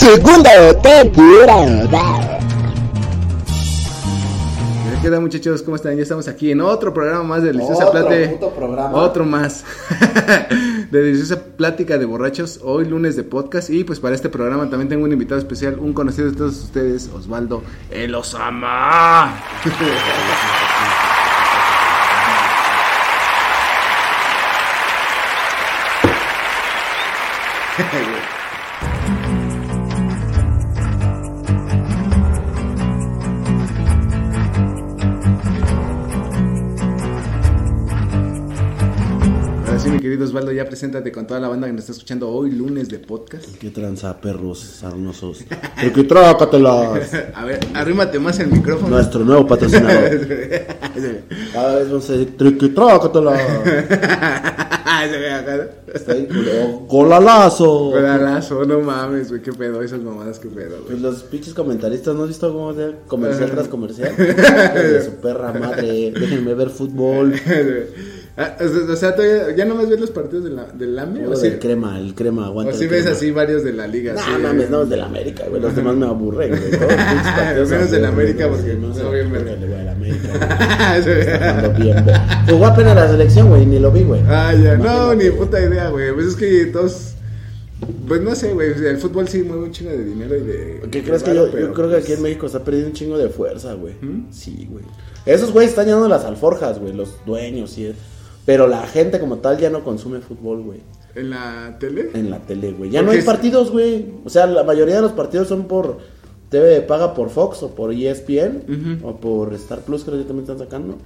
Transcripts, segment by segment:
Segunda temporada. ¿Qué tal muchachos? ¿Cómo están? Ya estamos aquí en otro programa más de Deliciosa Otro Plática. puto programa. Otro más. de Deliciosa Plática de Borrachos. Hoy lunes de podcast. Y pues para este programa también tengo un invitado especial, un conocido de todos ustedes, Osvaldo El Osama. mi querido Osvaldo, ya preséntate con toda la banda que nos está escuchando hoy lunes de podcast. ¿Qué tranza, perros sarnosos? El que trácatelas. A ver, arrímate más el micrófono. Nuestro nuevo patrocinador. Cada vez vamos a decir, triqui trácatelas. Golalazo. Pedalazo, no mames, güey, qué pedo, esas mamadas, qué pedo, güey. Pues los pinches comentaristas, ¿no has visto cómo hacer comercial tras comercial? de su perra madre. Déjenme ver fútbol. Ah, o sea, todavía- ¿ya no más ves los partidos de la, del AME? ¿O sí, del crema, el crema aguanta. o sí el ves crema. así varios de la liga? No sí, mames, no, es del América, güey. Los demás me aburren, güey. Todos Menos del aburren, América, porque Sí, no sé, verga. le voy al América, bien, güey. Jugó apenas la selección, güey, ni lo vi, güey. Ah, ya, no, ni puta idea, güey. Pues es que todos. Pues no sé, güey. El fútbol sí mueve un chingo de dinero y de. ¿Qué crees que yo, yo creo que aquí pues, en México está perdiendo un chingo de fuerza, güey? ¿Mm? Sí, güey. Esos güeyes están llenando las alforjas, güey, los dueños, sí. Pero la gente como tal ya no consume fútbol, güey. En la tele. En la tele, güey. Ya no hay es- partidos, güey. O sea, la mayoría de los partidos son por TV paga por Fox o por ESPN Ujú. o por Star Plus, creo que también están sacando.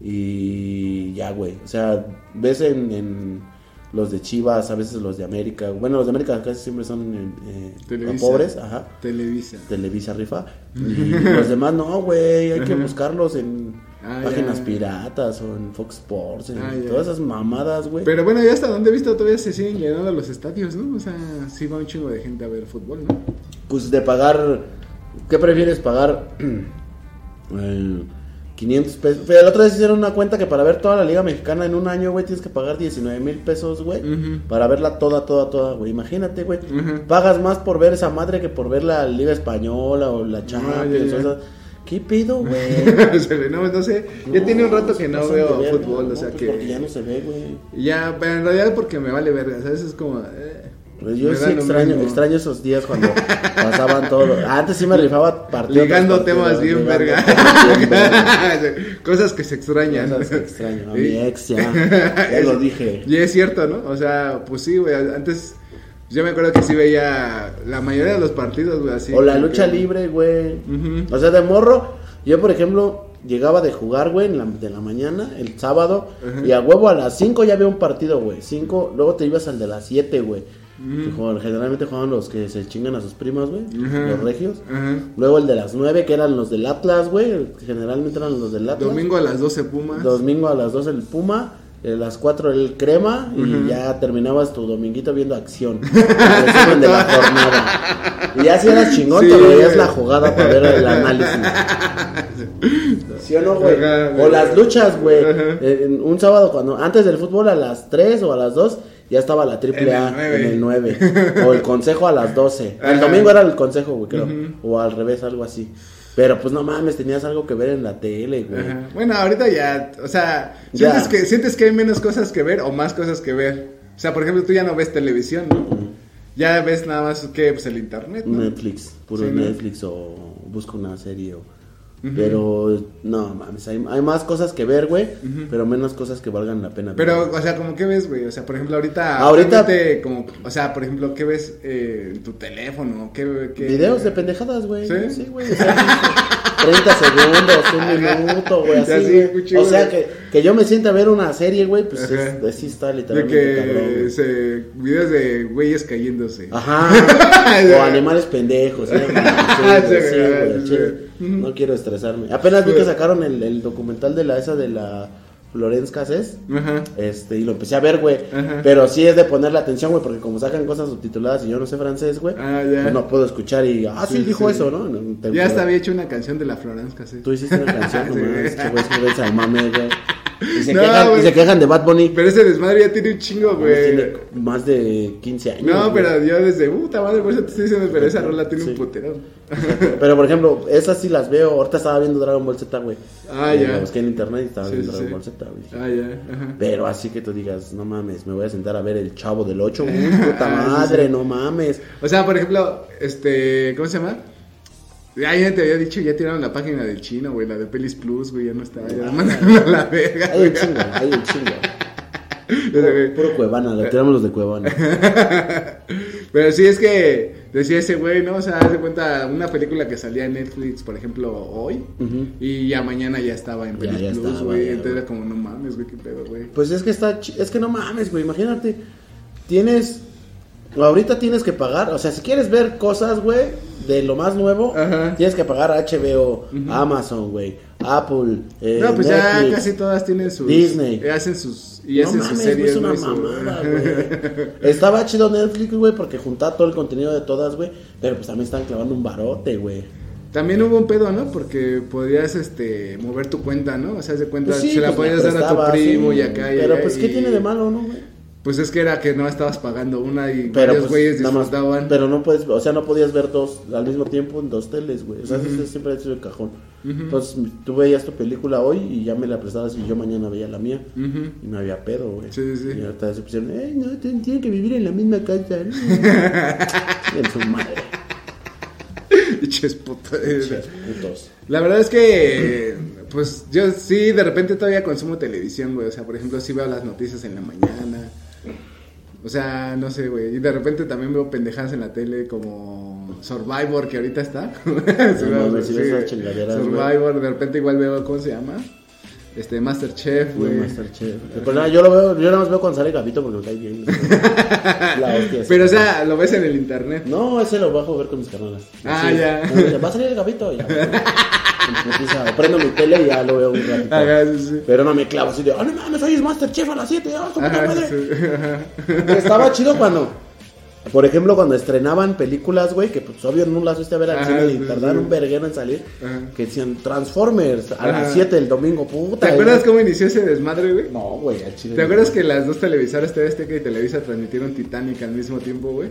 Y ya, güey. O sea, ves en, en los de Chivas, a veces los de América. Bueno, los de América casi siempre son eh, Televisa. pobres, ajá. Televisa. Televisa rifa. Y los demás no, güey. Hay que buscarlos en Ah, páginas ya. piratas o en Fox Sports, en Ah, todas esas mamadas, güey. Pero bueno, ya hasta donde he visto todavía se siguen llenando los estadios, ¿no? O sea, sí va un chingo de gente a ver fútbol, ¿no? Pues de pagar. ¿Qué prefieres pagar? Eh, 500 pesos. Pero el otro día hicieron una cuenta que para ver toda la Liga Mexicana en un año, güey, tienes que pagar 19 mil pesos, güey. Para verla toda, toda, toda, güey. Imagínate, güey. Pagas más por ver esa madre que por ver la Liga Española o la Champions. ya, ya. o sea, ¿Qué pido, güey? No, no sé. Ya tiene un rato que no veo verga, fútbol, no, o sea pues que. Porque ya no se ve, güey. Ya, pero en realidad porque me vale verga, ¿sabes? Es como. eh, Pues yo sí extraño, extraño esos días cuando pasaban todo. Antes sí me rifaba partidos. Ligando temas bien ligando verga. temas bien verga. Cosas que se extrañan. Cosas que extraño. A Sí. mi ex ya. Ya lo dije. Y es cierto, ¿no? O sea, pues sí, güey. Antes. Yo me acuerdo que sí veía la mayoría de los partidos, güey, así. o la lucha que- libre, güey. Ujú. O sea, de morro. Yo, por ejemplo, llegaba de jugar, güey, en la, de la mañana, el sábado. Y a huevo a las 5 ya había un partido, güey. 5. Luego te ibas al de las 7, güey. jugaban- generalmente jugaban los que se chingan a sus primas, güey. Los regios. Luego el de las 9, que eran los del Atlas, güey. Generalmente eran los del Atlas. Domingo a las 12 Pumas. Domingo a las 2 el Puma, a las 4 el Crema y ya terminabas tu dominguito viendo acción. Resumen de la jornada. Y ya si eras chingón, Sí, te veías la jugada para ver el análisis. ¿Sí o no, güey? O las luchas, güey. Eh, Un sábado, cuando antes del fútbol a las 3 o a las 2, ya estaba la triple A En el el 9. O el consejo a las 12. El domingo era el consejo, güey, creo. O al revés, algo así. Pero pues no mames, tenías algo que ver en la tele, güey. Ajá. Bueno, ahorita ya, o sea, Ya. ¿sientes que, sientes que hay menos cosas que ver o más cosas que ver. O sea, por ejemplo, tú ya no ves televisión, ¿no? Ya ves nada más que pues el internet, ¿no? Netflix, puro Sí, ¿no? Netflix o busco una serie o Pero no mames, hay, hay más cosas que ver, güey, pero menos cosas que valgan la pena. ver. Pero, o sea, como qué ves, güey? O sea, por ejemplo, ahorita. Ahorita- como, o sea, por ejemplo, ¿qué ves eh, en tu teléfono? ¿Qué, qué... Videos de pendejadas, güey. ¿Sí? Sí, güey. o sea, 30 segundos, un minuto, güey, así. sí, muy o sea, que, que yo me sienta a ver una serie, güey, pues es, así está De literalmente cabrón, que güey. se, videos de güeyes cayéndose. Ajá. o animales pendejos. ¿eh? Sí, güey, sí, güey, No quiero estresarme. Apenas vi que sacaron el, el documental de la esa de la Florence Cassés. Ajá. Este, y lo empecé a ver, güey. Pero sí es de ponerle atención, güey, porque como sacan cosas subtituladas y yo no sé francés, güey, Ah, ya. pues no puedo escuchar y, ah, sí, Sí, dijo sí. eso, ¿no? No, Ya hasta había hecho una canción de la Florence Cassette. Tú hiciste una canción, Sí. nomás, este güey al mame, güey. Y se, No, quejan, y güey. se quejan de Bad Bunny. Pero ese desmadre ya tiene un chingo, güey. Tiene más de 15 años. No, güey. pero yo desde puta madre, por eso te estoy diciendo, pero esa rola tiene Sí. un putero. Pero por ejemplo, esas sí las veo. Ahorita estaba viendo Dragon Ball Z, güey. Ah, Eh, ya. La busqué en internet y estaba Sí, viendo sí, Dragon. Ball Z, güey. Ah, ya, ajá. Pero así que tú digas, no mames, me voy a sentar a ver el chavo del 8. Uy, puta Ah, madre, no mames. O sea, por ejemplo, este, ¿cómo se llama? Ya, ya te había dicho, ya tiraron la página del chino, güey, la de Pelis Plus, güey, ya no está, ya la mandaron a la verga. Hay un chingo, hay un chingo. Puro, puro Cuevana, lo tiramos los de Cuevana. Pero sí es que decía ese güey, ¿no? O sea, haz de cuenta una película que salía en Netflix, por ejemplo, hoy, y ya mañana ya estaba en Pelis Plus, güey. Entonces era como, no mames, güey, qué pedo, güey. Pues es que está, es que no mames, güey, imagínate, tienes, ahorita tienes que pagar, o sea, si quieres ver cosas, güey, de lo más nuevo, Ajá. tienes que pagar HBO, Amazon, güey, Apple, eh, No, pues ya Netflix. casi todas tienen sus. Disney. eh, Hacen sus. Y no hacen mames, sus series. es una ¿no? Y su- mamada, güey. Estaba chido Netflix, güey, porque juntaba todo el contenido de todas, güey, pero pues también están clavando un barote, güey. También hubo un pedo, ¿no? Porque podías este mover tu cuenta, ¿no? O sea, de cuenta, Pues sí, se la pues, podías me dar a tu primo sí, y acá y Pero allá, pues, ¿qué y- tiene de malo, no, güey? Pues es que era que no estabas pagando una y Pero varios pues, güeyes más, disfrutaban. pero no puedes, o sea, no podías ver dos al mismo tiempo en dos teles, güey. O sea, ese siempre ha sido el cajón. Entonces, tú veías tu película hoy y ya me la prestabas y yo mañana veía la mía. Y no había pedo, güey. Sí, sí, sí. Y ahorita se pusieron, eh, no, tienen que vivir en la misma casa. ¿no?" y en su madre. Putos. La verdad es que, pues yo sí, de repente todavía consumo televisión, güey. O sea, por ejemplo, sí veo las noticias en la mañana. O sea, no sé, güey. Y de repente también veo pendejadas en la tele como Survivor, que ahorita está. sí chingaderas, Survivor, de repente igual veo, ¿cómo se llama? Este, Masterchef, Güey. Masterchef. Pues nada, yo lo veo, yo nada más veo cuando sale Gabito porque me cae bien. la hostia. Pero, o sea, lo ves en el internet. No, ese lo bajo a ver con mis carnalas. Ah, ya. Va a salir el Gabito. Ya. Prendo mi tele y ya lo veo un ratito. Ajá, sí, sí. Pero no me clavo así de, oh no mames, hoy es Masterchef a las 7, ah, su puta Ajá, madre". sí, sí. Ajá. Pero Estaba chido cuando, por ejemplo, cuando estrenaban películas, güey, que pues obvio no las fuiste a ver al cine y tardaron un verguero en salir, Ajá. que decían Transformers a las 7 del domingo, puta. ¿Te acuerdas cómo inició ese desmadre, güey? No, güey, al chile. ¿Te acuerdas que las dos televisoras TV Azteca y Televisa transmitieron Titanic al mismo tiempo, güey?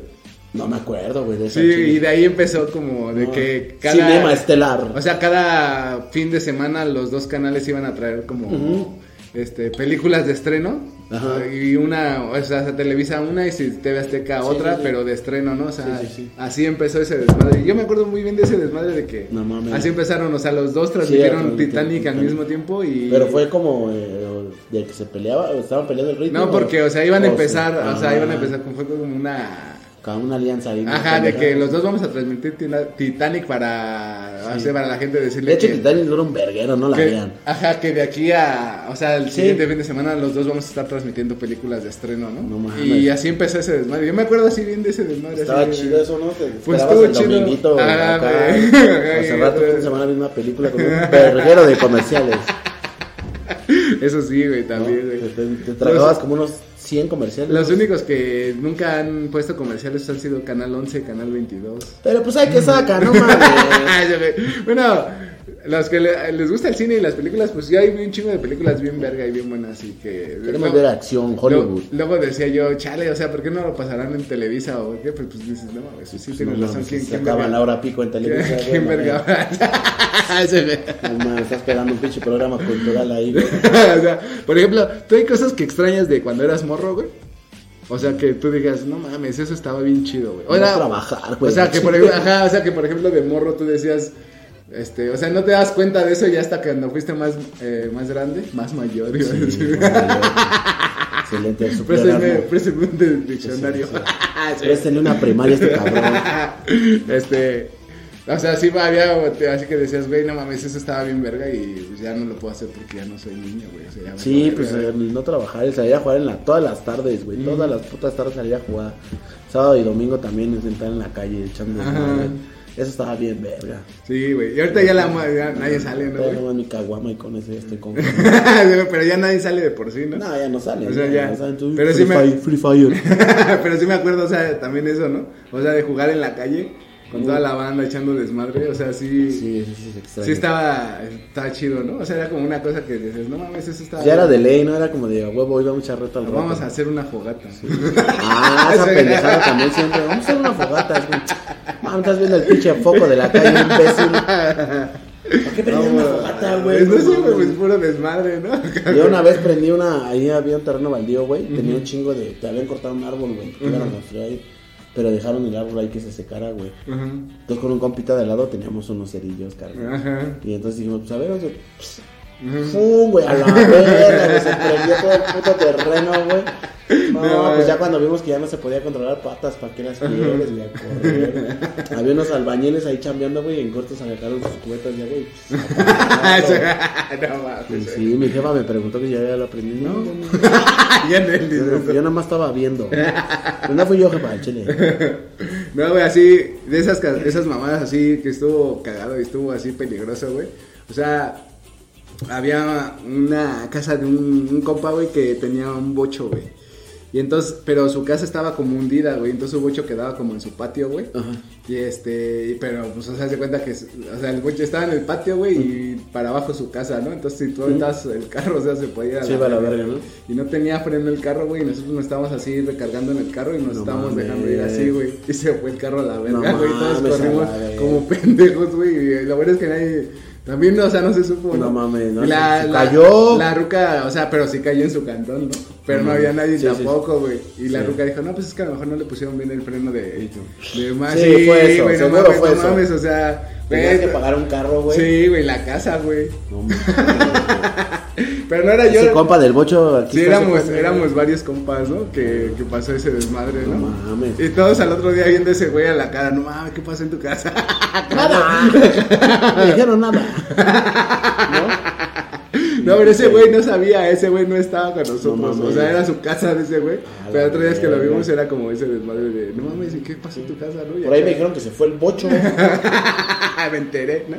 No me acuerdo, güey, de esa Sí, chile. y de ahí empezó como de No. que cada... Cinema estelar. O sea, cada fin de semana los dos canales iban a traer como este películas de estreno. Ajá. Y una, o sea, Televisa una y si TV Azteca otra, sí, sí. pero de estreno, ¿no? O sea, Sí, sí, sí. así empezó ese desmadre. Y Yo me acuerdo muy bien de ese desmadre de que No mames. así empezaron, o sea, los dos transmitieron Titanic al mismo tiempo y... Pero fue como eh, de que se peleaba, o estaban peleando el ritmo. No, porque, o sea, iban a empezar, o sea, iban a empezar, fue como una... Con una alianza ahí. Ajá, de que los dos vamos a transmitir Titanic para, o sea, para la gente decirle De hecho, que, Titanic no era un verguero, no la que- vean. ajá, que de aquí a, o sea, el Sí. siguiente fin de semana los dos vamos a estar transmitiendo películas de estreno, ¿no? No mames. y así empezó ese desmadre. Yo me acuerdo así bien de ese desmadre. Estaba así chido eso, ¿no? Te Pues estuvo el chido. dominguito Ah, acá, tu fin de semana misma película con un verguero de comerciales. Eso sí, güey, ¿no? también, güey. te- te tragabas como unos 100 comerciales. Los únicos que nunca han puesto comerciales han sido Canal 11, Canal 22. Pero pues hay que sacar, no mames. Bueno, los que le- les gusta el cine y las películas, pues ya hay un chingo de películas bien verga y bien buenas. Y que Queremos no- ver acción, Hollywood. Luego, luego decía yo, chale, o sea, ¿por qué no lo pasarán en Televisa o qué? Pues, pues dices, no, eso sí No tienes razón. mames, ¿Quién, se quién acaba verga? la hora pico en televisión. ¿Quién verga? No estás esperando un pinche programa cultural ahí, güey. o sea, por ejemplo, ¿tú hay cosas que extrañas de cuando eras morro, güey? O sea, que tú digas, no mames, eso estaba bien chido, güey. O No trabajar, güey. O sea, que por ejemplo, ajá, o sea, que por ejemplo de morro tú decías, Este, o sea, no te das cuenta de eso ya hasta cuando fuiste más, eh, más grande, más mayor. Sí, decir. Préstame, pleonasmo. préstame un diccionario. Sí. Préstale una primaria este cabrón. este, o sea, sí había, así que decías, güey, no mames, eso estaba bien verga y pues ya no lo puedo hacer porque ya no soy niño, güey. O sea, ya me Sí, pues verga. no trabajar, y salir a jugar en la, todas las tardes, güey. Todas las putas tardes salir a jugar. Sábado y domingo también sentar en la calle echando. Eso estaba bien, verga. Sí, güey. Y ahorita ya, la, ya nadie sale, ¿no? Pero güey? no mi caguama y con eso ya estoy con. Pero ya nadie sale de por sí, ¿no? no, ya no sale. O sea, ya. no saben, tú, Pero free, sí me- Fire, Free Fire. Pero sí me acuerdo, o sea, también eso, ¿no? O sea, de jugar en la calle con toda la banda echando desmadre, o sea, sí. Sí, sí, sí, se extraña. Sí estaba, estaba chido, ¿no? O sea, era como una cosa que dices, no mames, eso estaba... Ya era de ley, no era como de huevo, iba mucha reta al rato. Vamos a hacer una fogata. Ah, esa Sí. pendejada también siempre. Vamos a hacer una fogata. Es como, "Mami, estás viendo el pinche foco de la calle, imbécil. ¿Por qué prendí una fogata, güey? No sé, No güey, pues puro desmadre, ¿no? Yo una vez prendí una, ahí había un terreno baldío, güey, tenía un chingo de, te habían cortado un árbol, güey, a construir ahí, pero dejaron el árbol ahí que se secara, güey. Entonces con un compita de al lado teníamos unos cerillos, carnal. Ajá. Y entonces dijimos, pues a ver, vamos a- ¡Fum, güey! A la verga, güey, se prendió todo el puto terreno, güey. No, No, pues ya cuando vimos que ya no se podía controlar patas, ¿para qué las quieres, güey? Correr. Había unos albañiles ahí chambeando, güey, en cortos sacaron sus cubetas ya, güey. pues, no mames. Y sí, mi jefa me preguntó que si ya había lo aprendí. No, no, no. Ya en el Yo, no- yo nada más estaba viendo. Pero no fui yo, jefa, al chile. No, güey, así, de esas, esas mamadas así que estuvo cagado y estuvo así peligroso, güey. O sea, había una casa de un, un compa, güey, que tenía un bocho, güey. Y entonces, pero su casa estaba como hundida, güey. Entonces su bocho quedaba como en su patio, güey. Ajá. Y este, pero pues, o sea, se cuenta que, o sea, el bocho estaba en el patio, güey, y para abajo su casa, ¿no? Entonces, si tú aventabas el carro, o sea, se podía ir a Sí, la verga, ¿no? Y no tenía freno el carro, güey, y nosotros nos estábamos así recargando en el carro y nos No estábamos mames. dejando ir así, güey. Y se fue el carro a la verga, No güey. todos mames, a corrimos como pendejos, güey. Y lo bueno es que nadie. También, o sea, no se supo. No mames, no, la, se- se la- cayó. La ruca, o sea, pero sí cayó en su cantón, ¿no? Pero no, No había nadie Sí, sí, tampoco, güey. Y la Sí. ruca dijo, no, pues es que a lo mejor no le pusieron bien el freno de. De más. Sí, fue eso, güey, no mames, fue no eso. mames, o sea. Tenías que pagar un carro, güey. Sí, güey, la casa, güey. No mames. Pero no era yo. Ese compa del bocho aquí Sí, éramos, compa, éramos varios compas, ¿no? Que, que pasó ese desmadre, ¿no? No mames. Y todos al otro día viendo ese güey a la cara, no mames, ¿qué pasó en tu casa? Nada. No me dijeron nada. no, pero ese güey no sabía, ese güey no estaba con nosotros. No o sea, era su casa de ese güey. Pero la otro día que lo vimos era como ese desmadre de, no mames, ¿y qué pasó en tu casa, no? Por ahí me dijeron que se fue el bocho. me enteré, ¿no?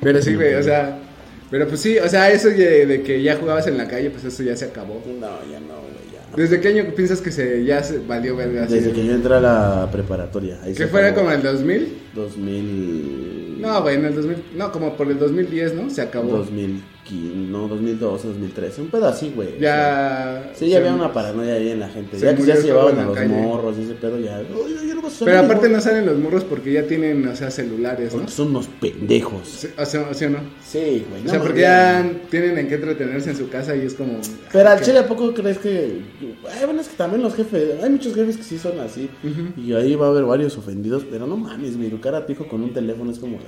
pero sí, güey, o sea. Pero pues sí, o sea, eso de, de que ya jugabas en la calle, pues eso ya se acabó. No, ya no, güey, ya. ¿Desde qué año piensas que se ya se valió verga? Desde que yo entré a la preparatoria. Ahí ¿Que se fuera acabó. como el 2000? 2000. No, güey, en el 2000. No, como por el 2010, ¿no? Se acabó. 2015, no, 2012, 2013. Un pedo así, güey. o sea, Ya. Sí, ya había una paranoia ahí en la gente. se Ya que ya se llevaban a los calle. morros y ese pedo ya. "Oye, yo no voy a salir, Pero aparte ¿no?". salen los morros porque ya tienen, o sea, celulares, ¿no? Porque son unos pendejos. Sí, O sea, o sea, ¿no? Sí, güey. O sea, porque ya tienen en qué entretenerse en su casa y es como. Pero al chile, ¿a poco crees que.? Ay, bueno, es que también los jefes. Hay muchos jefes que sí son así. Y ahí va a haber varios ofendidos. Pero no mames, güey. Educar a tu hijo con un teléfono es como.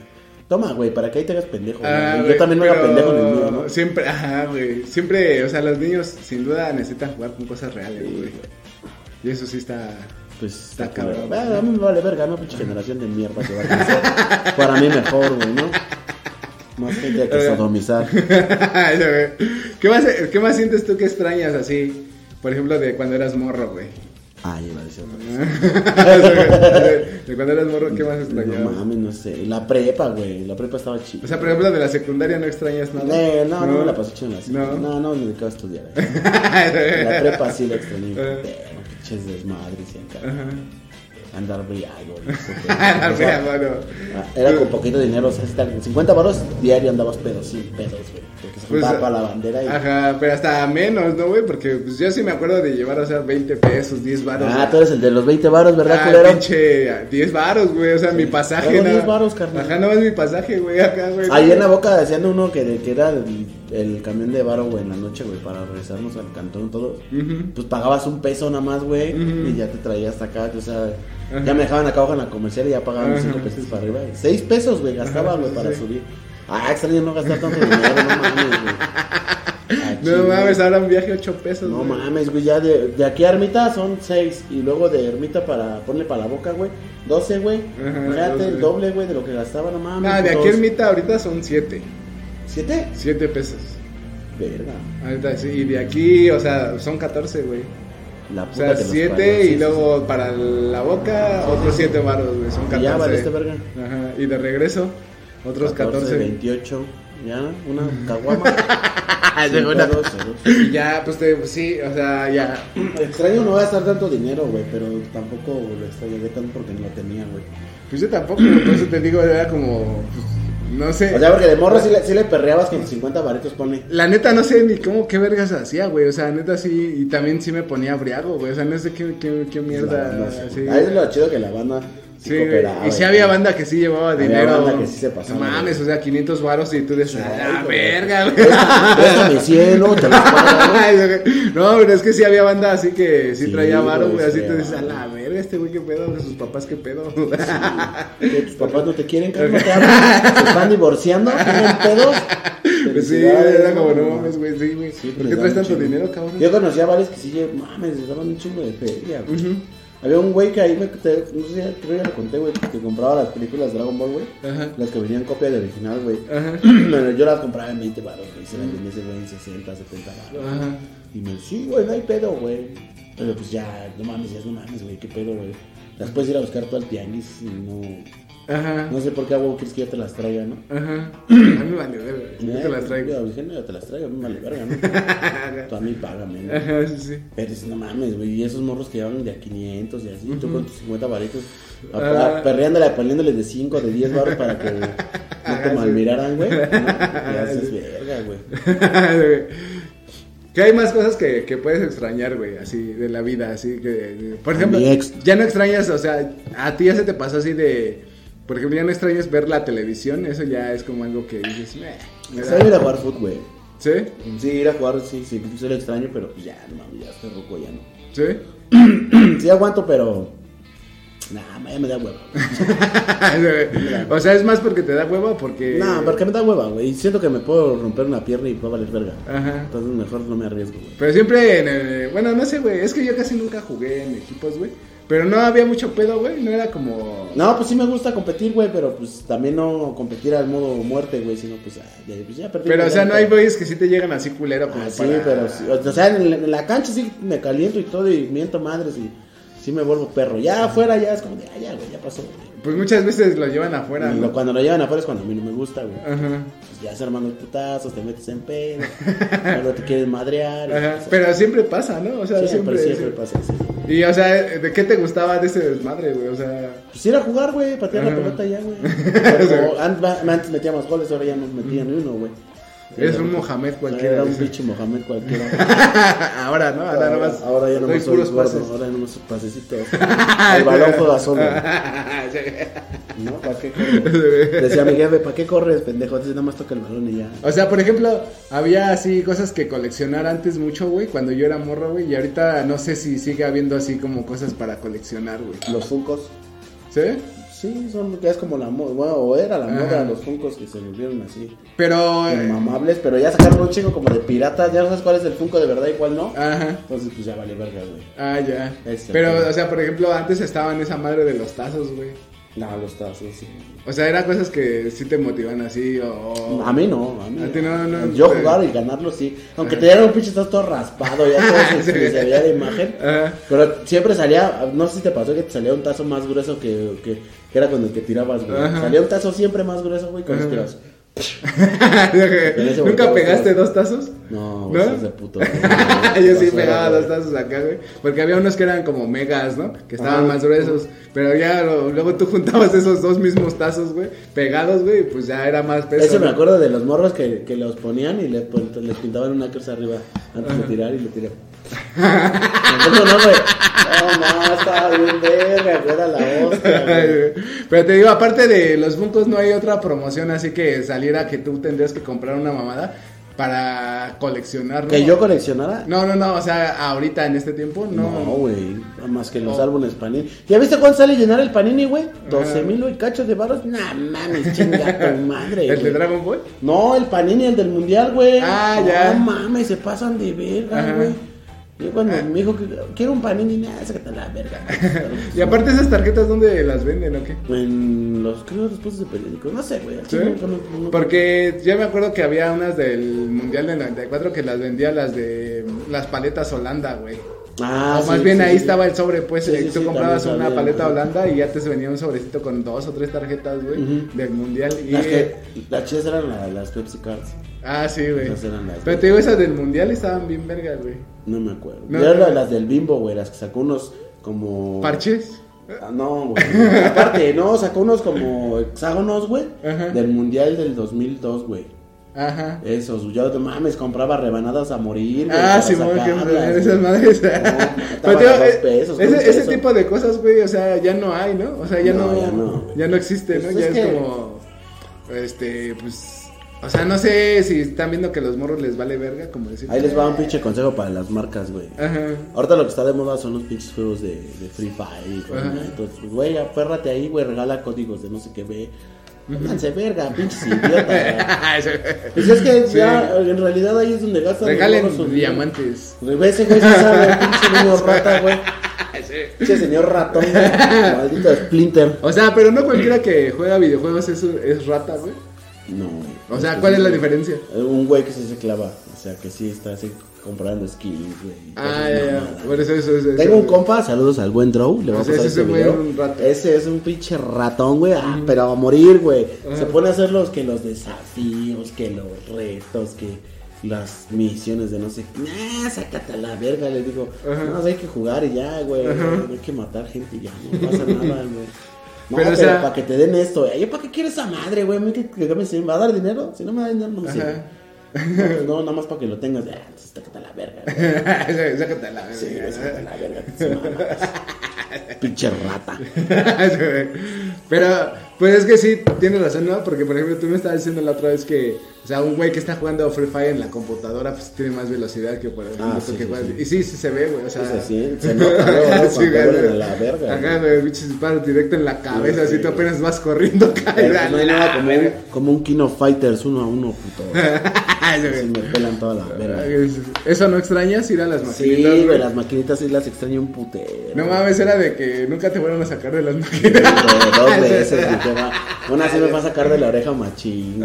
Toma, güey, para que ahí te hagas pendejo. Ah, güey. yo también me haga pero pendejo en el mío, ¿no? Siempre, ajá, güey. Siempre, o sea, los niños sin duda necesitan jugar con cosas reales, güey. Y eso sí está. Pues Está está cabrón. Ah, a mí me vale verga, ¿no? Pinche generación de mierda que va a. Para mí mejor, güey, ¿no? Más gente que sodomizar. ¿Qué más, ¿Qué más sientes tú que extrañas así? Por ejemplo, de cuando eras morro, güey. Iba a decir otra cosa. de cuando eras morro, ¿qué más No extrañabas? mames, no sé. La prepa, güey. La prepa estaba chida. O sea, por ejemplo, de la secundaria no extrañas nada. Eh, no, no, me la pasé chido en la No. secu. No, no, me dedicaba a estudiar. La prepa sí la extrañé. Pinches desmadres y acá. Ajá. Andar briago. y eso, güey. La O sea, fea, mano. ah, Era con poquito dinero, o sea, si tal- 50 baros diario andabas pedos, sin pedos, güey. Porque se Pues, juntaba toda la bandera y... Ajá, pero hasta menos, ¿no, güey? Porque pues, yo sí me acuerdo de llevar, o sea, 20 pesos, 10 baros. Ah, tú eres el de los 20 baros, ¿verdad, Ah, culero? pinche 10 varos, güey. O sea, mi pasaje. Nada- 10 varos, carnal. Ajá, no es mi pasaje, güey, acá, güey. Ahí en la boca decían uno que, que era el- el camión de varo, güey, en la noche, güey, para regresarnos al cantón todos. Ujú. Pues pagabas un peso nada más, güey, y ya te traías hasta acá, o sea, Ajá. ya me dejaban acá abajo en la comercial y ya pagaban Ajá. cinco pesos para arriba. Seis pesos, güey, gastaba, güey, para sí. subir. Ah, extraño no gastar tanto dinero, no mames, güey. Ah, No chile. mames, ahora un viaje 8 pesos. No mames, güey, ya de, de aquí a Ermita son 6 y luego de Ermita para ponerle para la boca, güey, 12, güey. Fíjate, 12. el doble, güey, de lo que gastaba, no mames. Ah, de aquí putos. en Mita ahorita son 7. ¿Siete? 7 pesos. Verga. Ahorita sí, y de aquí, o sea, son 14, güey. La O puta sea, que los 7 parió, y sí, luego para la boca otros 7 baros, güey. Son sí. 14. Y ya valiste verga. Ajá, y de regreso otros 14. 28. Ya, una caguama. Ya, pues te, sí, o sea, ya. Extraño no gastar tanto dinero, güey, pero tampoco lo extrañé tanto porque no lo tenía, güey. Pues yo tampoco, por eso te digo, era como, pues, no sé. O sea, porque de morro sí le, sí le perreabas con 50 baritos, ponle. La neta no sé ni cómo, qué vergas hacía, güey. O sea, neta sí, y también sí me ponía briago, güey. O sea, no sé qué, qué, qué mierda. sí. Ahí es lo chido que la banda sí, Sí, y sí güey. había banda que sí llevaba Había dinero. banda que sí se pasaba, No mames, o sea, 500 varos y tú Ay, ah, verga, güey. Préstame- Préstame 100, ¿no? Te lo pago, no, pero es que sí había banda así que sí, traía varo, güey. Así sí, te dices, a la verga, este güey, qué pedo, sus papás, qué pedo. ¿Que tus papás no te quieren, cabrón? ¿Te hablan? ¿Se están divorciando? ¿Tienen pedos? Pues sí, era como, no mames, güey, sí, güey. Sí, ¿Por qué traes tanto dinero, cabrón? Yo conocía varios que sí, mames, les daban un chingo de feria, güey. Ujú. Había un güey que ahí me, te- no sé, si- creo que lo conté, güey, que compraba las películas de Dragon Ball, güey. Ajá. Las que venían copia de original, güey. Ajá. Bueno, yo las compraba en 20 baros, güey. Se las vendía ese güey en 60, 70 baros. Ajá. Y me dice, sí, güey, no hay pedo, güey. Pero pues ya, no mames, ya no mames, güey, qué pedo, güey. Las puedes ir a buscar todo al tianguis y no. Ajá. No sé por qué a huevo quieres que yo te las traiga, ¿no? Ajá. A mí vale verga. Yo te las traigo. Yo dije, no, yo te las traigo, a mí vale verga, ¿no? Tú a mí págame, ¿no? Ajá, sí, sí. Pero dices, no mames, güey, y esos morros que llevan de a 500 y así, tú Ujú. con tus 50 varitos, perreándole, poniéndole de 5, de 10 baros para que no te malmiraran, güey. ¿no? Y haces verga, güey. Que hay más cosas que, que puedes extrañar, güey, así, de la vida, así que... Por ejemplo, ya no extrañas, o sea, a ti ya se te pasó así de... Por ejemplo, ya no extrañas ver la televisión, eso ya es como algo que dices... Salir ir a jugar fútbol, güey. ¿Sí? Sí, ir a jugar, sí, sí, sí lo extraño, pero pues ya, no mames, ya estoy roco, ya no. ¿Sí? Sí aguanto, pero... Nah, ya me da hueva. o sea, es más porque te da hueva o porque... Nah, porque me da hueva, güey. Y siento que me puedo romper una pierna y puedo valer verga. Ajá. Entonces mejor no me arriesgo, güey. Pero siempre en el... Bueno, no sé, güey. Es que yo casi nunca jugué en equipos, güey. Pero no había mucho pedo, güey. No era como... No, pues sí me gusta competir, güey, pero pues también no competir al modo muerte, güey, sino pues, ah, ya, pues ya perdí. Pero, o sea, no hay güeyes que sí te llegan así culero como Ah, sí, para... pero sí, o sea, en la, en la cancha sí me caliento y todo y miento madres y sí me vuelvo perro. Ya afuera ya es como de, ah, ya, güey, ya pasó. güey. Pues muchas veces lo llevan afuera, Y cuando lo llevan afuera es cuando a mí no me gusta, güey. Ajá. Pues ya se arman los putazos, te metes en pedo, luego te quieren madrear. Ajá. Pero siempre pasa, ¿no? O sea, siempre, siempre... siempre pasa eso. Y, o sea, ¿de qué te gustaba de ese desmadre, güey? O sea... Pues ir a jugar, güey, patear la pelota ya, güey. Pero antes, antes metía más goles, ahora ya no metía ni uno, güey. Eres un Mohamed cualquiera. Era un pinche Mohamed cualquiera. ahora, ¿no? Ahora nomás... ahora ya no soy puros gordo, ahora ya no pasecitos. El balón juega solo. ¿No? ¿Para qué corres? Decía mi jefe, ¿para qué corres, pendejo? Dice, nada más toca el balón y ya. O sea, por ejemplo, había así cosas que coleccionar antes mucho, güey, cuando yo era morro, güey, y ahorita no sé si sigue habiendo así como cosas para coleccionar, güey. Los funcos. ¿Sí? Sí, son, ya es como la moda, bueno, o era la moda los funcos que se volvieron así. Pero... eh, Inmamables, pero ya sacaron un chingo como de piratas, ya no sabes cuál es el funko de verdad y cuál no. Ajá. Entonces pues ya vale verga, güey. Ah, ya. Ese, Pero, ok. o sea, por ejemplo, antes estaban esa madre de los tazos, güey. No, los tazos, sí. O sea, eran cosas que sí te motivan así o... A mí no, a mí. A ti no, no, Yo te- jugar y ganarlo sí. Aunque te dieran un pinche tazo todo raspado, ya todo se, se veía la imagen. Ajá. Pero siempre salía, no sé si te pasó que te salía un tazo más grueso que, que, que era con el que tirabas, güey. Ajá. Salía un tazo siempre más grueso, güey, con tirabas. ¿Nunca pegaste dos tazos? No, ¿No? de puto. Yo sí pegaba dos tazos acá, güey. Porque había unos que eran como megas, ¿no? Que estaban más gruesos. Pero ya lo- luego tú juntabas esos dos mismos tazos, güey. Pegados, güey. y Pues ya era más peso. Ese me acuerdo de los morros que, que los ponían y le, pon- le pintaban una cruz arriba antes de tirar y le tiré. No, no, güey. No, no, estaba bien verga, güey, era la hostia, güey. Pero te digo, aparte de los Funkos, no hay otra promoción así que saliera que tú tendrías que comprar una mamada. para coleccionar. ¿no? ¿Que yo coleccionara? No, no, no, o sea, ahorita en este tiempo, no. No, güey. Nada más que los Oh. álbumes Panini. ¿Ya viste cuánto sale llenar el Panini, güey? 12 mil y cachos de baros. Nah, mames, chinga tu madre. ¿El de güey. Dragon Ball? No, el Panini, el del mundial, güey. Ah, ya. No mames, se pasan de verga, güey. Yo cuando me dijo que quiero un Panini, nada, sácate la verga. Y aparte esas tarjetas, ¿dónde las venden o qué? En los, creo, los puestos de periódicos. No sé, güey. ¿Sí? Porque yo me acuerdo que había unas del Mundial del 94 que las vendía las de las paletas Holanda, güey. Ah, o más sí, bien sí, ahí sí. estaba el sobre, pues eh, tú comprabas una sabía, paleta ajá. Holanda y ya te venía un sobrecito con dos o tres tarjetas, güey, del Mundial. Y, Las, que, las chidas eran la- las Pepsi Cards. Ah, sí, güey. Esas eran las Pero te digo, esas del Mundial estaban bien vergas, güey. No me acuerdo. No, Yo no. de las del Bimbo, güey. Las que sacó unos como. ¿Parches? Ah, no, güey. Aparte, no, sacó unos como hexágonos, güey. Ajá. Del mundial del 2002, güey. Ajá. Esos, yo no mames, compraba rebanadas a morir. güey, Ah, sí, güey, que esas madres. No, eh, pesos, ese, ese tipo de cosas, güey, o sea, ya no hay, ¿no? O sea, ya No, no, ya no. ya no existe, ¿no? Pues ya es es que- como, este, pues, o sea, no sé si están viendo que los morros les vale verga, como decir. Ahí les va un pinche consejo para las marcas, güey. Ajá. Ahorita lo que está de moda son los pinches juegos de, de Free Fire. Entonces, pues, güey, aférrate ahí, güey, regala códigos de no sé qué ve. Pónganse verga, pinches idiotas. Pues es que Sí. ya, en realidad ahí es donde gastan los Regalen diamantes. Güey, ve ese güey sí sabe, pinche niño rata, güey. Pinche señor ratón, güey. Maldito Splinter. O sea, pero no cualquiera que juega videojuegos es, es rata, güey. No, güey. O sea, ¿cuál es la diferencia? Un güey que sí se clava, o sea, que sí está así comprando skins, güey. Ah, ya, ya. Por eso, eso, eso. Tengo un compa, saludos al buen Drow, le vamos a pasar ese este video. es un rato. Ese es un pinche ratón, güey, ah, pero a morir, güey. Se pone a hacer los que los desafíos, que los retos, que las misiones de no sé, nah, sácate a la verga, le digo, no, hay que jugar y ya, güey, hay que matar gente y ya, no pasa nada, güey. No, Pero, pero, o sea- para que te den esto, ¿yo para qué quiero esa madre, güey? ¿Me, que, que me, ¿Me va a dar dinero? Si no me da dinero, no me sirve. No, pues no, nada más para que lo tengas, ah, entonces sácate a la verga, güey. Sácate a la verga. Sí, sácate a la verga, que mamas. Pinche rata. Pero, pues es que sí, tienes razón, ¿no? Porque, por ejemplo, tú me estabas diciendo la otra vez que, o sea, un güey que está jugando Free Fire en la computadora, pues tiene más velocidad que, por ejemplo, Ah, sí, que sí, sí. Y sí, sí se ve, güey, o sea. Sí, se nota, luego, Sí, güey, güey. la verga, Ajá, güey. güey, pinches disparos directo en la cabeza, Sí, así tú güey. apenas vas corriendo, cae. pues, no hay nada como un, como un King of Fighters uno a uno, puto. Así me pelan toda la verga. Eso no extrañas ir a las Sí, maquinitas. güey, güey? las maquinitas sí las extraño un putero. No mames, era de que nunca te fueron a sacar de las Sí, maquinitas. güey, Dos veces, güey. Una sí me va a sacar de la oreja machín.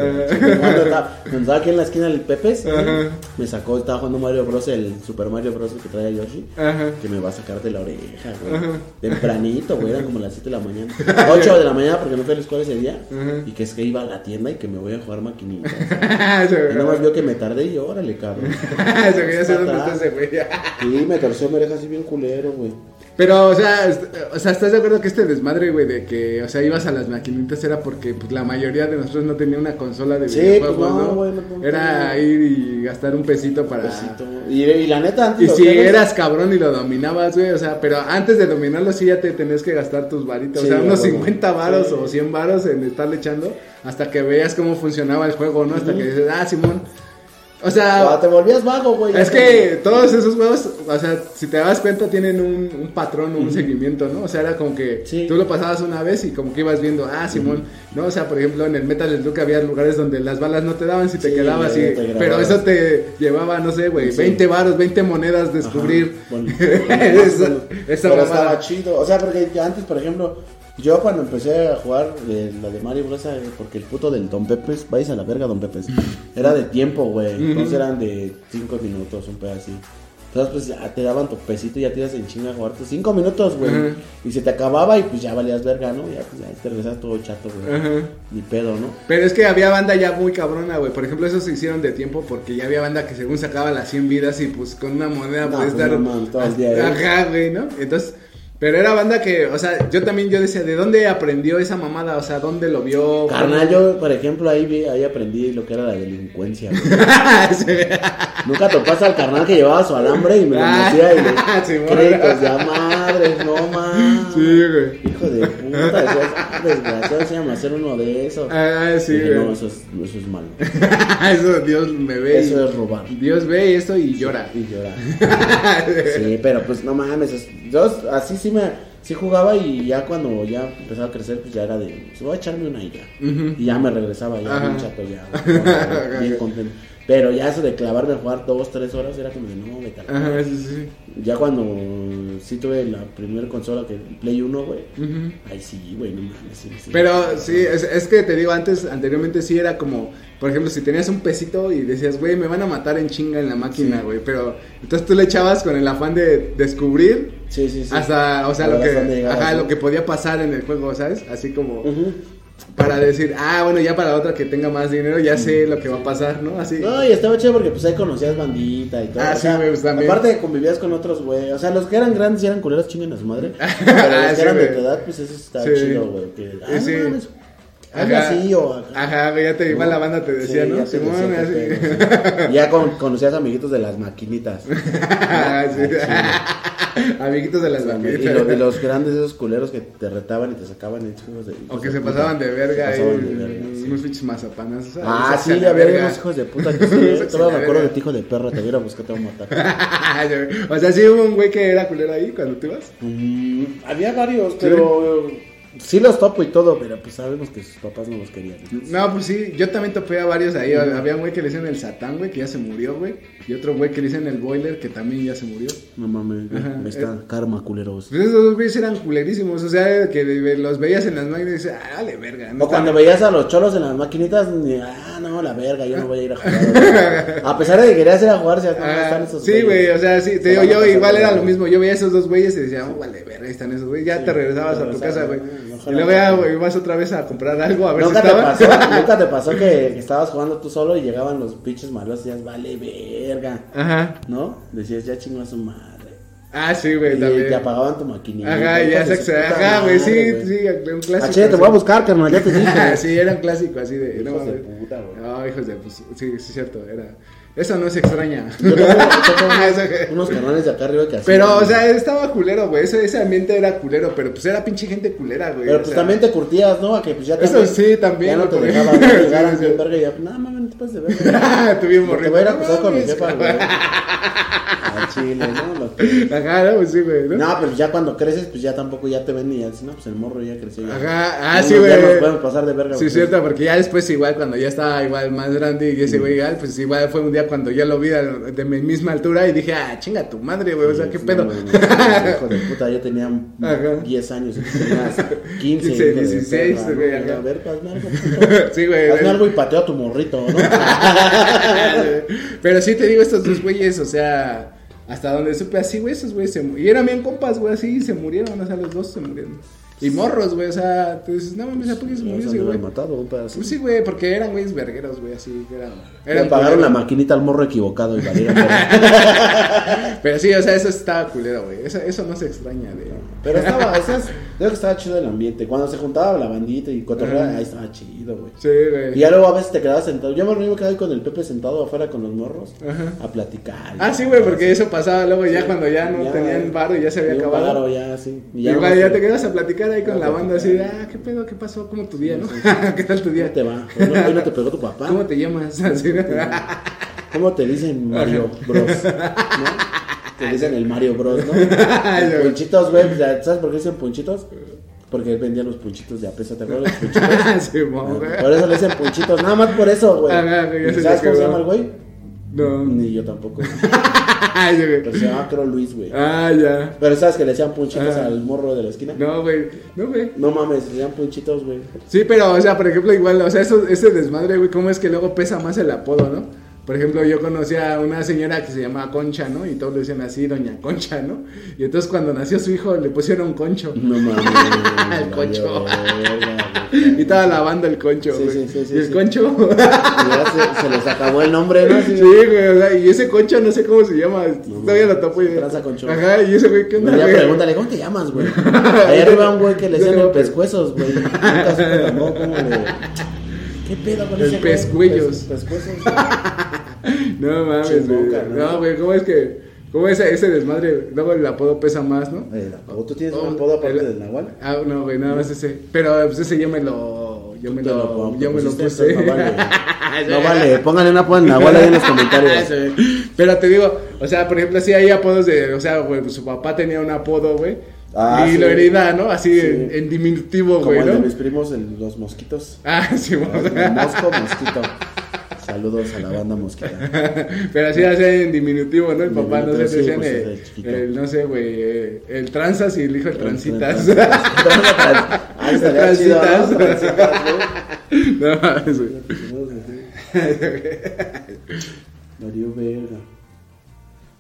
Cuando estaba, aquí en la esquina del Pepes, Ajá. me sacó, estaba jugando Mario Bros, el Super Mario Bros que trae Yoshi. Ajá. Que me va a sacar de la oreja, güey. Ajá. Tempranito, güey, eran como las 7 de la mañana. 8 de la mañana porque no fui a la escuela ese día. Y que es que iba a la tienda y que me voy a jugar maquinitas. Y nada más vio que me tardé y yo, órale, cabrón. Atrás. está ese güey. Y me torció mi oreja así bien culero, güey. Pero, o sea, o sea, ¿estás de acuerdo que este desmadre, güey, de que, o sea, ibas a las maquinitas era porque pues, la mayoría de nosotros no tenía una consola de Sí, videojuegos, pues, no, ¿no? no, era tenía. ir y gastar un pesito para... Besito. Y, y la neta, antes Y si eras cabrón y lo dominabas, güey, o sea, pero antes de dominarlo sí ya te tenías que gastar tus varitos, Sí, o sea, unos huevo. 50 varos o 100 varos en estarle echando hasta que veas cómo funcionaba el juego, ¿no? Hasta que dices, ah, Simón. O sea, te volvías vago, güey. es que todos esos juegos, o sea, si te das cuenta, tienen un, un patrón, un seguimiento, ¿no? O sea, era como que Sí. tú lo pasabas una vez y como que ibas viendo, ah, Simón, ¿no? O sea, por ejemplo, en el Metal Slug había lugares donde las balas no te daban si te Sí, quedabas y... te pero eso te llevaba, no sé, güey, Sí. 20 varos, 20 monedas descubrir. Bueno, Eso- esa pero estaba chido. O sea, porque ya antes, por ejemplo, yo cuando empecé a jugar eh, la de Mario Bros. eh, porque el puto del Don Pepes, vais a la verga, Don Pepes, era de tiempo, güey. Entonces eran de 5 minutos, un así. Entonces, pues ya te daban tu pesito y ya te ibas en chinga a jugar tus 5 minutos, güey. Ajá. Y se te acababa y pues ya valías verga, ¿no? Ya, pues, ya te regresas todo chato, güey. Ni pedo, ¿no? Pero es que había banda ya muy cabrona, güey. Por ejemplo, eso se hicieron de tiempo porque ya había banda que según sacaba las 100 vidas y pues con una moneda No, puedes pues, dar. no todo el día, ¿eh? Ajá, güey, ¿no? Entonces, pero era banda que, o sea, yo también yo decía, ¿de dónde aprendió esa mamada? O sea, ¿dónde lo vio? Carnal, yo, por ejemplo, ahí, vi- ahí aprendí lo que era la delincuencia. Sí. Nunca topaste al carnal que llevaba su alambre y me lo Ah, metía y sí, le bueno. créditos de a madre, no más. Sí, güey. Hijo de puta. Ah, desgraciado, enséñame a hacer uno de esos. Ah, sí, Dije, no, eso es, eso es malo. Eso Dios me ve. y- Eso es robar. Dios ve esto y llora. Y llorar. Sí, pero pues no mames. es- Yo así sí me sí jugaba y ya cuando ya empezaba a crecer, pues ya era de, pues voy a echarme una y ya. Ujú. Y ya me regresaba, ya bien chato, ya. bien contento. Pero ya eso de clavarme a jugar dos, tres horas era como de no, vete Ajá, sí, sí. Ya cuando sí tuve la primera consola que Play 1, güey. Ujú. Ay, sí, güey, no mames. Sí, sí. Pero sí, es, es que te digo, antes, anteriormente sí era como, por ejemplo, si tenías un pesito y decías, güey, me van a matar en chinga en la máquina, Sí. güey. Pero entonces tú le echabas con el afán de descubrir Sí, sí, sí. hasta, o sea, lo que, ajá, lo que podía pasar en el juego, ¿sabes? Así como Ujú. Para decir, ah, bueno, ya para la otra que tenga más dinero, ya sé lo que va a pasar, ¿no? Así. No, y estaba chido porque pues ahí conocías bandita y todo. Ah, o sí, güey, pues, también. Aparte de convivías con otros, güey. O sea, los que eran grandes y eran culeros chinguen a su madre. Pero los Ah, que sí, eran de tu edad, pues eso está Sí. chido, güey. Que, ah, Sí. no Ajá. así o acá. Ajá, güey, ya te iba la banda, te decía, Sí, ¿no? ya Simón, decía así. sí. Ya con- conocías amiguitos de las maquinitas. Ah, sí. Amiguitos de las y, banditas. lo- y los grandes esos culeros que te retaban y te sacaban en juegos de. O que se pasaban de verga, Se ahí, pasaban de verga, sí. unos pinches mazapanas. Ah, sí, había unos hijos de puta que sí. A Todavía me acuerdo de ti, hijo de perro, te voy a ir a buscar, te voy a matar. o sea, sí hubo un güey que era culero ahí cuando tú ibas. Mm, había varios, pero sí los topo y todo, pero pues sabemos que sus papás no los querían. No, pues sí, yo también topé a varios ahí. Había un güey que le dicen el Satán, güey, que ya se murió, güey. Y otro güey que le dicen el Boiler, que también ya se murió. No mames, me está karma, culeros. Pues esos dos güeyes eran culerísimos. O sea, que los veías en las máquinas y dices, ah, dale, verga. O cuando veías a los cholos en las maquinitas, ni, ah, no, la verga, yo no voy a ir a jugar. a pesar de que querías ir a jugar, si Ah, están esos sí, güey, o sea, sí, te digo, yo igual era lo mismo. Yo veía a esos dos güeyes y decía, oh, vale, verga, ahí están esos güeyes. Ya Sí, te regresabas a tu casa, güey. ah, Y luego ya güey, ibas otra vez a comprar algo, a ver ¿Nunca si te, pasó, ¿Nunca te pasó que, que estabas jugando tú solo y llegaban los pinches malos y decías, vale, verga? Ajá. ¿No? Decías, ya chingó a su madre. Ah, sí, güey, Y también. te apagaban tu maquinita. Ajá, ya se puta Ajá, güey, sí, sí, un clásico. Ah, che, te voy a buscar, carnal, ya te dije. sí, era un clásico así de. No, Hijos de puta, güey. No, hijos de. Pues, sí, sí, es cierto. Era. Eso no se extraña. Yo tengo, unos, unos canales de acá arriba que hacían. Pero, o sea, estaba culero, güey. Ese, ese ambiente era culero, pero pues era pinche gente culera, güey. Pero o pues sea. también te curtías, ¿no? A que pues ya Eso sí, también, Ya no te dejaban llegar a verga y ya, no mames, no te pases de verga. Tú bien Te morrito. voy a ir a No acusar con mi jefa, güey. A Chile, ¿no? Lo que- Ajá, no, pues sí, güey. ¿no? No, pero ya cuando creces, pues ya tampoco ya te ven y ya dices, no, pues el morro ya creció. Ya, Ajá, ah, Ya sí, güey. Ya nos podemos pasar de verga. Sí, cierto, porque ya después igual cuando ya estaba igual más grande y ese güey igual, pues igual fue un día cuando ya lo vi de, de mi misma altura y dije, ah, chinga tu madre, güey, o sea, qué No, pedo. no, no, Hijo de puta, yo tenía Ajá. 10 años tenías 15. 15, hijo de 16, perra, güey, ¿no? sí, güey. Hazme algo y pateo a tu morrito, ¿no? Pero sí te digo, estos dos güeyes, o sea, hasta donde supe así, güey, esos güeyes se mu- Y eran bien compas, güey, así, se murieron, o sea, los dos se murieron. Y morros, güey, o sea, tú dices, no mames, ¿a poco se murió ese güey? matado. Pues sí, güey, porque eran güeyes vergueros, güey, así, que eran... Le eran pagaron la maquinita al morro equivocado y valieron. Pero sí, o sea, eso estaba culero, güey. Eso, eso no se extraña de... Pero estaba, esas, creo que estaba chido el ambiente. Cuando se juntaba la bandita y cotorreaba, Ajá. ahí estaba chido, güey. Sí, güey. Y ya luego a veces te quedabas sentado. Yo me quedaba ahí con el Pepe sentado afuera con los morros Ajá. a platicar. Ah, sí, güey, porque eso pasaba luego ya cuando ya no tenían varo y ya se había acabado. ya, sí. Y ya te quedas a platicar ahí con la banda así de, ah, ¿qué pedo? ¿Qué pasó? ¿Cómo tu día, no? ¿Qué tal tu ¿Cómo día? te va? Hoy no, te pegó tu papá. ¿Cómo te llamas? Así. ¿Cómo te dicen Mario Bros? ¿No? Te dicen el Mario Bros, ¿no? Los punchitos, güey. ¿Sabes por qué dicen punchitos? Porque él vendía los punchitos de a peso, ¿te acuerdas? Los punchitos. Sí, mo, güey. Por eso le dicen punchitos, nada más por eso, güey. Ajá, güey, ya ¿Y sé ¿Sabes cómo se llama el güey? No. Ni yo tampoco. Pero se llama creo Luis, güey. Ah, ya. Pero sabes que le decían punchitos Ajá. al morro de la esquina. No, güey. No, güey. No mames, le decían punchitos, güey. Sí, pero, o sea, por ejemplo, igual, o sea, eso, ese desmadre, güey, ¿cómo es que luego pesa más el apodo, no? Por ejemplo, yo conocí a una señora que se llamaba Concha, ¿no? Y todos le decían así, Doña Concha, ¿no? Y entonces cuando nació su hijo le pusieron Concho. No mames. El concho. Y estaba lavando el concho, Sí, güey. sí, sí, y el concho. Ya se, se les acabó el nombre, ¿no? Sí, güey, o sea, y ese concho no sé cómo se llama. Todavía lo topo y. Tranza concho. Ajá, y ese güey, ¿qué onda, güey? pregúntale, ¿cómo te llamas, güey? Ahí arriba un güey que le decían el pescuezos, güey. Nunca supe tampoco cómo le... ¿Qué pedo con El ese güey? pescuellos. Pes- Pescuezos. No mames, güey. No, güey, ¿cómo es que.? como ese, ese desmadre, luego el apodo pesa más, ¿no? El apodo. ¿Tú tienes Oh, un apodo aparte el- del Nahual? Ah, no, güey, nada más ese. Pero pues ese yo me lo. Yo me lo. lo yo me lo pusiste, puse. No vale. No vale. Pónganle un apodo del Nahual ahí en los comentarios. Pero te digo, o sea, por ejemplo, sí hay apodos de. O sea, güey, pues su papá tenía un apodo, güey. Ah, y sí. lo hereda, ¿no? Así Sí. en, en diminutivo, Como güey, de ¿no? mis primos, el- los mosquitos. Ah, sí, güey. Mosco, mosquito. Saludos a la banda mosquita. Pero así hacía en diminutivo, ¿no? El papá, no sé, sí, decían pues, el, chiquito. el, no sé, güey, eh, el tranzas y el hijo el transitas. Ah, estaría chido, ¿no? Transitas. Güey. no mames, güey. Darío verga.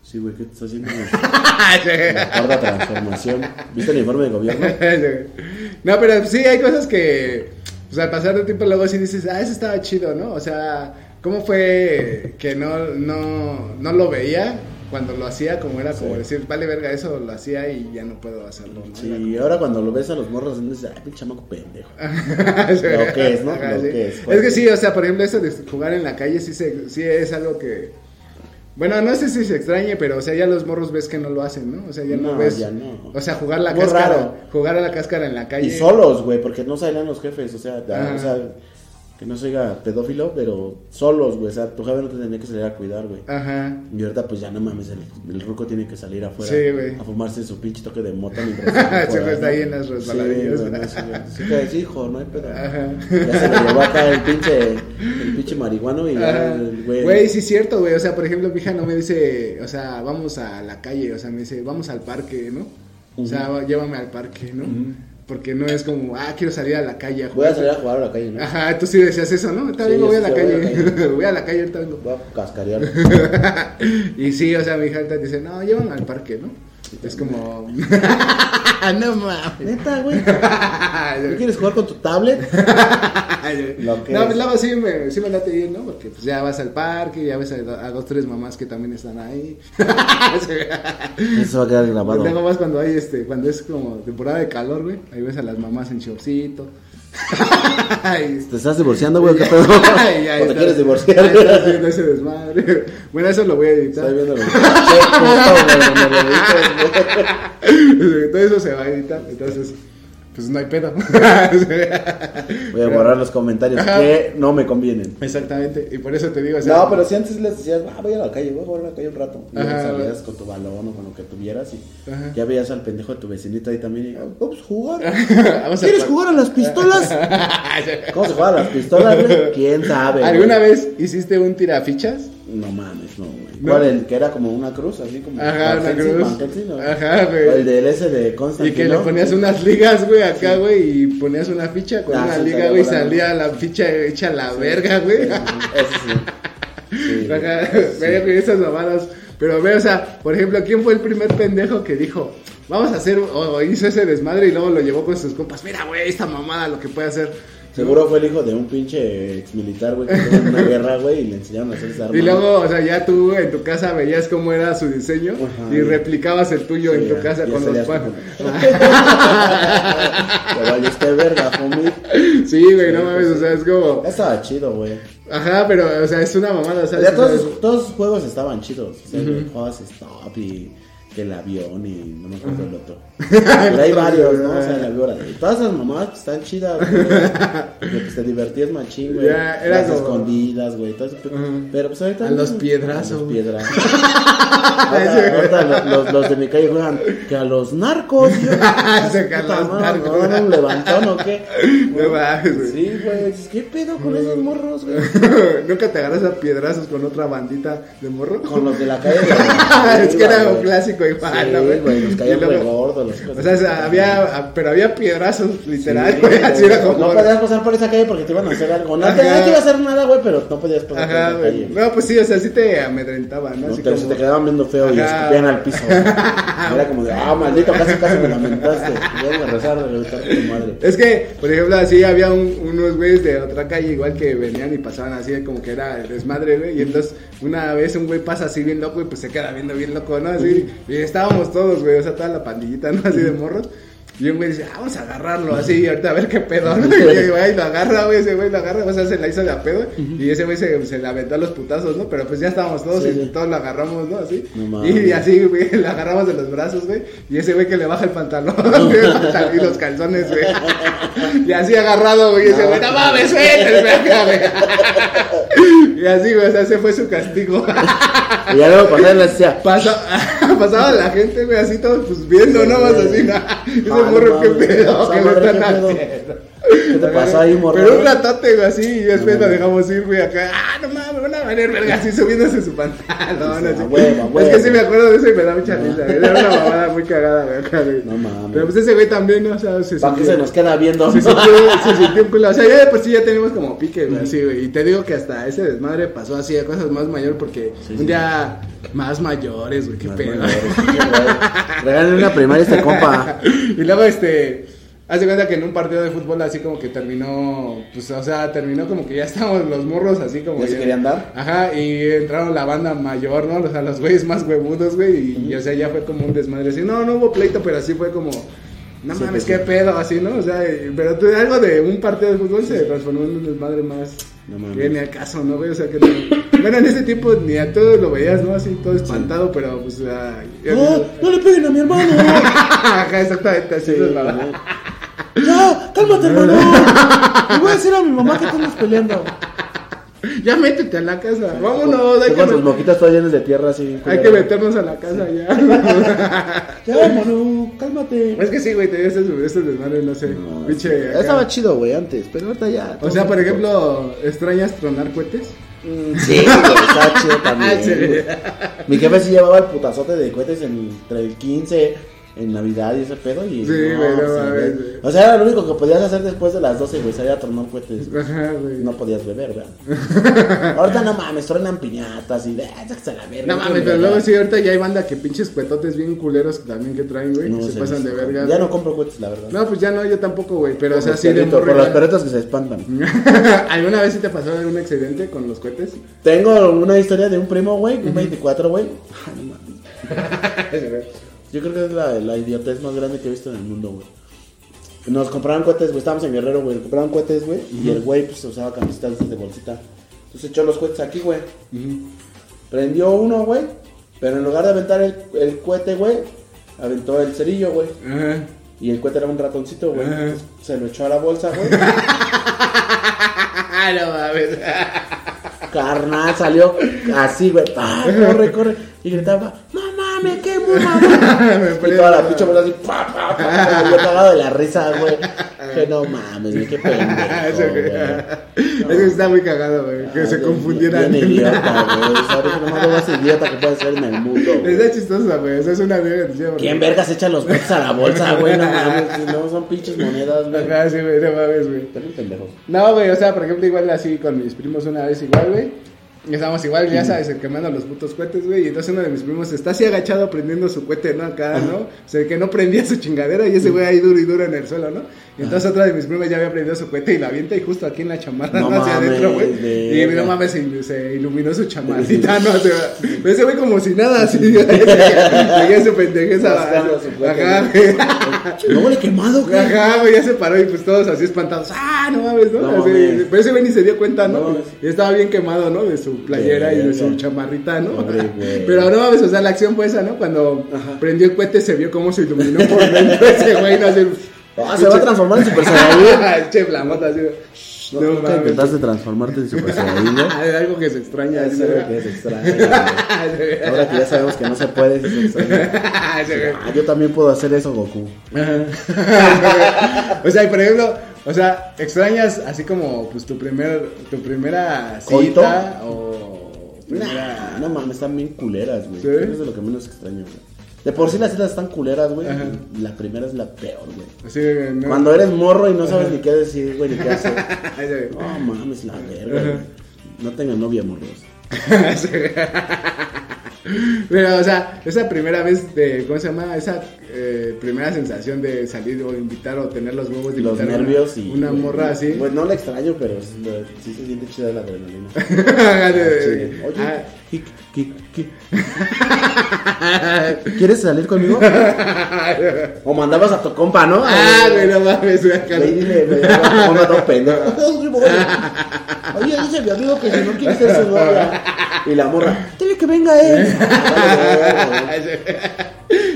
Sí, güey, ¿qué te está haciendo? La cuarta transformación. ¿Viste el informe de gobierno? no, pero sí hay cosas que, pues al pasar del tiempo luego sí dices, ah, eso estaba chido, ¿no? O sea, ¿cómo fue que no, no, no lo veía cuando lo hacía? Como era como Sí. decir, vale verga, eso lo hacía y ya no puedo hacerlo, ¿no? Sí, y ahora cuando lo ves a los morros, dices, ay, pinche chamaco pendejo. Lo que es, ¿no? Ajá, Lo sí. que es, Es que sí, o sea, por ejemplo, eso de jugar en la calle sí, se, sí es algo que... Bueno, no sé si se extrañe, pero o sea, ya los morros ves que no lo hacen, ¿no? O sea, ya no, No, ves... ya no. O sea, jugar la Muy cáscara, raro. jugar a la cáscara en la calle. Y solos, güey, porque no salían los jefes, o sea, ya, o sea, que no se diga pedófilo, pero solos, güey, o sea, tu jefe no te tenía que salir a cuidar, güey. Ajá. Y ahorita, pues ya no mames, el, el ruco tiene que salir afuera Sí, güey. a fumarse su pinche toque de mota mientras afuera, está ¿no? ahí en las resbaladillas. Sí, güey, sí, que hijo, no hay pedo. Ajá. Ya se lo llevó acá el pinche, el pinche marihuano y ya, güey. Güey, sí es cierto, güey. O sea, por ejemplo, mi hija no me dice, o sea, vamos a la calle, o sea, me dice, vamos al parque, ¿no? O sea, va- llévame al parque, ¿no? Porque no es como, ah, quiero salir a la calle a Voy a salir a jugar a la calle, ¿no? Ajá, tú sí decías eso, ¿no? Ahorita Sí, vengo, voy a la sí, voy a la calle. voy a la calle, ahorita vengo. Voy a cascarear. y sí, o sea, mi hija ahorita dice, no, llévame al parque, ¿no? Es como, no mames. Neta, güey. ¿No quieres jugar con tu tablet? Lo que no, es. pues luego sí me, sí me late bien, ¿no? Porque pues ya vas al parque, ya ves a, a dos, tres mamás que también están ahí. Eso va a quedar grabado. Luego más cuando hay este, cuando es como temporada de calor, güey. Ahí ves a las mamás en shortcito. ¿Te estás divorciando, güey? ¿Qué pedo? ¿O te quieres divorciar? Estás viendo ese desmadre. Bueno, eso lo voy a editar. Estoy viendo lo güey. Todo eso se va a editar. Entonces, pues no hay pedo. Voy a borrar los comentarios Ajá. que no me convienen. Exactamente. Y por eso te digo, o sea, No, pero si antes les decías, ah, voy a la calle, voy a jugar a la calle un rato. Y Ajá, salías con tu balón o con lo que tuvieras y Ajá. ya veías al pendejo de tu vecinito ahí también y, ah, vamos a jugar. Vamos ¿Quieres jugar. jugar a las pistolas? ¿Cómo se juega a las pistolas? ¿Quién sabe? güey? ¿Alguna vez hiciste un tirafichas? No mames, no, güey. ¿No? ¿Cuál? El que era como una cruz, así como. Ajá, una cruz. Ajá, güey. el del ese de Y Constantino. que le ponías unas ligas, güey, acá, güey, y ponías una ficha con Ah, una sí, liga, güey, y salía la ficha hecha la verga, güey. Ese sí. Sí. Ajá, güey, esas mamadas. Pero ve, o sea, por ejemplo, ¿quién fue el primer pendejo que dijo, vamos a hacer, o hizo ese desmadre y luego lo llevó con sus compas? Mira, güey, esta mamada lo que puede hacer. Seguro fue el hijo de un pinche ex militar, güey, que estuvo en una guerra, güey, y le enseñaron a hacer esa arma. Y luego, o sea, ya tú en tu casa veías cómo era su diseño Ajá. y replicabas el tuyo Sí, en tu ya, casa ya con los panos. Te valiste verga, homie. Sí, güey, no mames, o sea, es como. Estaba chido, güey. Ajá, pero, o sea, es una mamada, o sea, Ya todos, todos los juegos estaban chidos. O sea, jugabas Stop y que el avión y no me acuerdo el otro. Pero hay varios, ¿no? O sea, la víbora. de- Todas esas mamadas pues, están chidas, güey. Porque pues, te divertías machín, güey. Ya, era Las como- escondidas, güey. todo. Pero pues ahorita. A los piedrazos. A los piedrazos. ahorita ahorita los, de mi calle juegan que a los narcos. Yo, Se que a puta los madre, narcos. ¿no dan un levantón o qué? No mames, güey. Sí, güey. ¿Qué pedo con esos morros, güey? Nunca te agarras a piedrazos con otra bandita de morro. Con los de la calle. es que era un clásico igual, Sí, ¿no, güey? güey, nos Y caían re gordos. O sea, había, pero había piedrazos, literal, Sí, güey. así era güey. como. No podías pasar por esa calle porque te iban a hacer algo. No te, no te iba a hacer nada, güey, pero no podías pasar Ajá, por esa calle. No, pues sí, o sea, sí te amedrentaba, ¿no? No, Así te, como. se te quedaban viendo feo y Ajá. escupían al piso. güey. Era como de, ah, maldito, casi casi me lamentaste. Voy a rezar de reventar tu madre. Es que, por ejemplo, así había un- unos güeyes de otra calle igual que venían y pasaban así como que era el desmadre, güey. Y entonces una vez un güey pasa así bien loco y pues se queda viendo bien loco, ¿no? Así. Y estábamos todos, güey, o sea, toda la pandillita, ¿no? Así de morros. Y un güey dice, ah, vamos a agarrarlo así, ahorita a ver qué pedo. ¿no? Y güey lo agarra, güey, ese güey lo agarra, o sea, se la hizo de a pedo. Y ese güey se, se le aventó a los putazos, ¿no? Pero pues ya estábamos todos Sí, y sí. todos lo agarramos, ¿no? Así. No y así, güey, lo agarramos de los brazos, güey. Y ese güey que le baja el pantalón y los calzones, güey. Y así agarrado, güey. Y ese güey, no mames, acá, güey. Y así, güey, o sea, ese fue su castigo. Y ya luego pasaba y le decía, Pasa, pasaba la gente, güey, así todos pues viendo, ¿no? Más así, ¿no? Ese Ah, no morro, qué pedo, que madre, están haciendo. ¿Qué te pasó ahí, morro? Pero un ratote, güey, así, y después mames. dejamos ir, güey, acá. Ah, no mames, van a venir, verga, así subiéndose su pantalón, Sí, así. a huevo, a Es que sí me acuerdo de eso y me da mucha risa, güey. Era una mamada muy cagada, güey, acá, güey. No mames. Pero pues ese güey también, ¿no? O sea, se ¿Para qué se nos queda viendo? se sintió, se sintió un culo. O sea, ya de por sí ya tenemos como pique, güey, así, güey. Y te digo que hasta ese desmadre pasó así de cosas más mayores porque Sí, un sí. día más mayores, güey, qué Más pedo. Regálale una primaria a este compa. y luego, este, hace cuenta que en un partido de fútbol así como que terminó, pues, o sea, terminó como que ya estábamos los morros así como... ¿Ya se querían dar? Ajá, y entraron la banda mayor, ¿no? O sea, los güeyes más huevudos, güey, y, y, o sea, ya fue como un desmadre así. No, no hubo pleito, pero así fue como... No Sí, mames, pues, qué pedo, así, ¿no? O sea, pero tú- algo de un partido de fútbol se transformó en un desmadre más... No mames. Que ni al caso, ¿no, güey? O sea, que no... Bueno, en ese tiempo ni a todos lo veías, ¿no? Así, todo espantado, pero pues... ¡No! ¡No le peguen a mi hermano! Ajá, exactamente, así Sí, es la. ¡Ya! ¡Cálmate, hermano! Le voy a decir a mi mamá que estamos peleando. Ya métete a la casa, vámonos, hay que, con tus met- boquitas todas llenas de tierra así. hay que meternos a la casa ya. Ya, hermano, cálmate. es que sí, güey, te dio ese, ese desmadre, no sé, No, sí. Estaba chido, güey, antes, pero ahorita ya. O sea, por ejemplo, ¿extrañas tronar cohetes? Mm, Sí, estaba chido también. Sí. güey. Mi jefe sí llevaba el putazote de cohetes entre el 15, en Navidad y ese pedo. Y Sí, no sí, mames, güey. güey. O sea, era lo único que podías hacer después de las 12, güey, salir a tronar cohetes. Ajá, güey. No podías beber, ¿verdad? Ahorita no mames, truenan piñatas y de, "Ah, la verga. No mames, pero luego sí, ahorita ya hay banda que pinches cuetotes bien culeros también que traen, güey, No que se pasan de sí. verga. Ya no compro cohetes, la verdad. No, pues ya no, yo tampoco, güey, pero o sea, sí de por los ya- perritos que se espantan. ¿Alguna vez sí te pasó algún accidente con los cohetes? Tengo una historia de un primo, güey, un 24, güey. Yo creo que es la, la idiotez más grande que he visto en el mundo, güey. Nos compraron cohetes, güey, estábamos en Guerrero, güey, compraron cohetes, güey, y el güey, pues, usaba camisetas de bolsita. Entonces echó los cohetes aquí, güey. Prendió uno, güey, pero en lugar de aventar el, el cohete, güey, aventó el cerillo, güey. Ajá. Y el cohete era un ratoncito, güey. Entonces, Se lo echó a la bolsa, güey. no mames. Carnal, salió así, güey. pa, corre, corre. Y gritaba, no mames, muy mamá. y toda la pinche bola así, pa, pa, pa. Yo cagado de la risa, güey. Que no mames, güey, qué pendejo, Eso que-. Eso está muy cagado, güey. Que Ah, se bien- confundieran. Bien idiota, güey. ¿Sabes? Es lo más idiota que puede ser en el mundo, güey. Está chistosa, güey. Eso es una verga. ¿Quién vergas echa los cohetes a la bolsa, güey? No mames, no son pinches monedas, güey. Ajá, sí, güey, no mames, güey. Están bien pendejos. No, güey, o sea, por ejemplo, igual así con mis primos una vez igual, güey. Y Estábamos igual, ya sabes, el quemando los putos cohetes, güey. Y entonces uno de mis primos está así agachado prendiendo su cohete, ¿no? Acá, ¿no? O sea, el que no prendía su chingadera y ese güey ahí duro y duro en el suelo, ¿no? Y entonces otra de mis primas ya había prendido su cohete y la avienta y justo aquí en la chamarra, No. Hacia adentro, güey. Y no mames, se, iluminó su chamarrita, ¿no? O ese güey como si nada, así. Seguía su pendejeza. Ajá, ¿no? güey. No huele quemado, güey. Ajá, güey, ya se paró y pues todos así espantados. ¡Ah, no mames, no! Pero ese güey ni se dio cuenta, ¿no? Y estaba bien quemado, ¿no? De su playera y de su chamarrita, ¿no? Pero no mames, o sea, la acción fue esa, ¿no? Cuando prendió el cohete se vio cómo se iluminó por dentro ese güey, no sé. Ah, se va a transformar en Super Saiyajin. Che, flamota, así. No, No, nunca intentaste transformarte en Super Saiyajin. Es algo que se extraña. Es algo que extraño. güey. Ahora que ya sabemos que no se puede, se extraña. Ah, yo también puedo hacer eso, Goku. Ajá. o sea, y por ejemplo, o sea, extrañas así como pues tu primer tu primera ¿Coito? cita o primera Nah, no mames, están bien culeras, güey. ¿Sí? Eso es de lo que menos extraño, güey. De por sí las citas están culeras, güey. Y La primera es la peor, güey. ¿no? Cuando eres morro y no sabes ni qué decir, güey, ni qué hacer. Güey. No mames, la verga, güey. No tengan novia, morros. Pero, o sea, esa primera vez de, ¿cómo se llama? Esa, eh, primera sensación de salir o invitar o tener los huevos de Los invitar una- nervios y. una morra así. Pues no la extraño, pero sí, sí se siente chida la adrenalina. De- Sí. Oye, ah, ¿qué, qué, qué? ¿Quieres salir conmigo? O mandabas a tu compa, ¿no? Ah, güey, no mames, güey. Güey, dile, güey, ponga todo pendejo. Oye, dice mi amigo que si no quiere ser su novia. Y la morra, dile que venga él.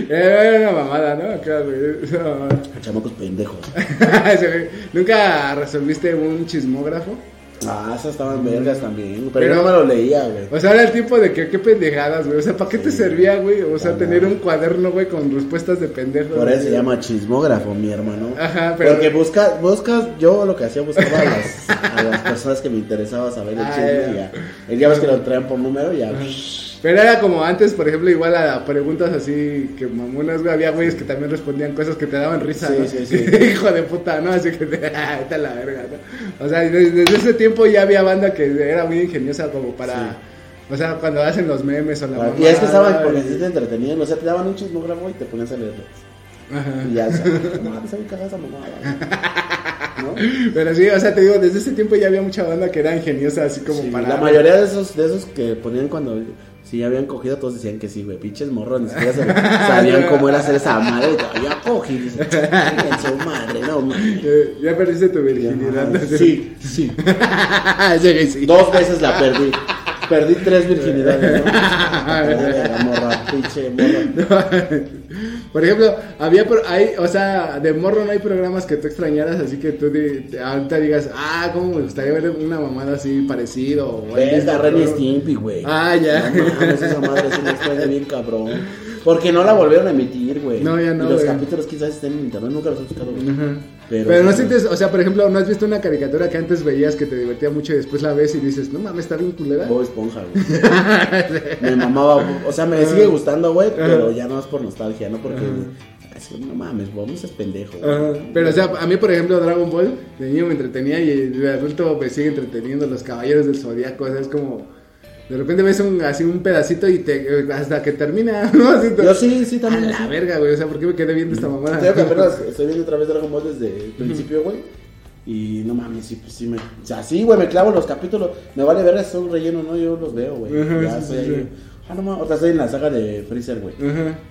Era una mamada, ¿no? Güey. Chamacos pendejos. ¿Nunca resolviste un chismógrafo? Ah, esas estaban vergas también. Pero, Pero- yo no me lo leía, güey. O sea, era el tipo de que qué pendejadas, güey. O sea, ¿para qué te servía, güey? O sea, Ah, tener un cuaderno, güey, con respuestas de pendejos. Por eso se llama chismógrafo, mi hermano. Ajá, pero- Porque buscas, buscas, yo lo que hacía buscaba a las, a las personas que me interesaba saber el Ah, chisme y ya. El día ves que lo traían por número y ya. Pero era como antes, por ejemplo, igual a preguntas así que mamonas, güey. Había güeyes que también respondían cosas que te daban risa, Sí, ¿no? sí, sí. Hijo de puta, ¿no? Así que, ah, a la verga, ¿no? O sea, desde, desde ese tiempo ya había banda que era muy ingeniosa como para... O sea, cuando hacen los memes o la Y es que estaban sí te entretenían, o sea, te daban un chismógrafo y te ponías a leerlo. Ajá. Y ya, o sea, saben cagar esa mamada. ¿No? Pero sí, o sea, te digo, desde ese tiempo ya había mucha banda que era ingeniosa, así como Sí, para... La mayoría de esos, de esos que ponían cuando si ya habían cogido, todos decían que sí, güey, pinches morros, ni siquiera sabían cómo era hacer esa madre y todavía cogí. Dice, "Chinguen su madre, no mames. Ya perdiste tu virginidad. Sí, sí. Dos veces la perdí. Perdí tres virginidades, ¿no? La morra, pinche morra. Por ejemplo, había, hay, o sea, de morro no hay programas que tú extrañaras, así que tú te- ahorita digas, ah, cómo me gustaría ver una mamada así parecido. o mismo Ren. Stimpy, güey. Ah, ya. No mames, esa madre me extraña bien cabrón. Porque no la volvieron a emitir, güey. No, ya no, Y los güey. capítulos quizás estén en internet, nunca los he buscado, güey. Ajá. Pero- Pero, no sientes, o sea, por ejemplo, ¿no has visto una caricatura que antes veías que te divertía mucho y después la ves y dices, no mames, está bien culera? Bob Esponja, güey. me mamaba, o sea, me sigue gustando, güey, pero ya no es por nostalgia, no porque no mames, Bob, no seas pendejo. Ajá. Pero, o sea, a mí, por ejemplo, Dragon Ball, de niño me entretenía y de adulto me sigue entreteniendo los caballeros del zodiaco. O sea, es como. De repente ves un, así un pedacito y te, hasta que termina, ¿no? Así Yo sí, sí, A también. la así. verga, güey. O sea, ¿por qué me quedé viendo esta mamada? Tengo que apenas estoy viendo otra vez Dragon Ball desde el principio, güey. Y no mames, sí, pues sí me. O sea, sí, güey, me clavo los capítulos. Me vale ver, son relleno, ¿no? Yo los veo, güey. Ya sí, sí, ahí. Ah, no mames, otra estoy en la saga de Freezer, güey. Y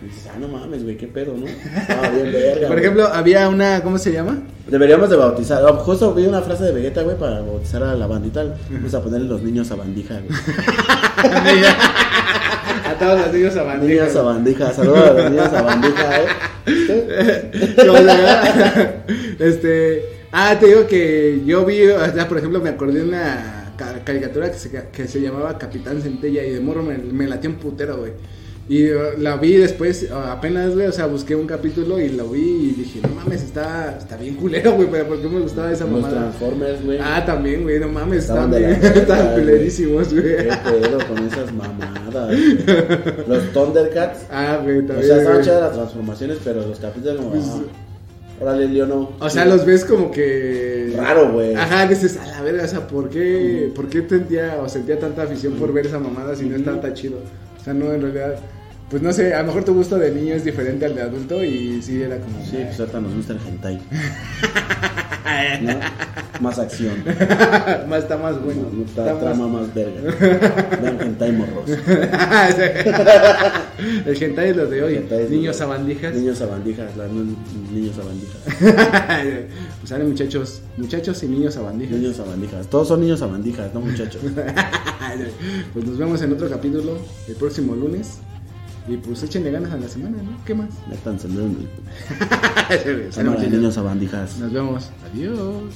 dices, ah, no mames, güey, qué pedo, ¿no? Estaba bien verga. Por güey. ejemplo, había una, ¿cómo se llama? Deberíamos de bautizar. oh, Justo vi una frase de Vegeta, güey, para bautizar a la bandita. Vamos a ponerle los niños a bandija, güey. a todos los niños a bandija. Niños a bandija. Saludos a los niños a bandija, ¿eh? Este, ah, te digo que yo vi, o sea, por ejemplo, me acordé de una ca- caricatura que se, que se llamaba Capitán Centella y de morro me, me latió un putero, güey. Y uh, la vi después, uh, apenas, güey, o sea, busqué un capítulo y lo vi y dije, no mames, está, está bien culero, güey, pero ¿por qué me gustaba esa Los mamada? Transformers, güey. Ah, también, güey, no mames, Estaban la bien- estaban culerísimos, güey. Qué pedo con esas mamadas. güey. Los Thundercats. Ah, güey, O también. sea, estaban chidas las transformaciones, pero los capítulos como. Pues, ah, Órale, Leono. O sea, los ves como que. Raro, güey. Ajá, dices, a la verga, o sea, ¿por qué, ¿por qué sentía o sentía tanta afición por ver esa mamada si no está tan chido? O sea, no, en realidad. Pues no sé, a lo mejor tu gusto de niño es diferente al de adulto y sí era como. Sí, pues ahorita nos gusta el hentai. ¿No? Más acción. más está más bueno. No, está está más- trama más verga. Vean hentai morros. El hentai es lo de hoy. Niños sabandijas. Niños sabandijas, la ni- niños sabandijas. pues salen muchachos, muchachos y niños sabandijas. Niños sabandijas. Todos son niños sabandijas, no muchachos. pues nos vemos en otro capítulo el próximo lunes. Y pues échenle ganas a la semana, ¿no? ¿Qué más? Ya están saludos. Niños abandijas. Nos vemos. Adiós.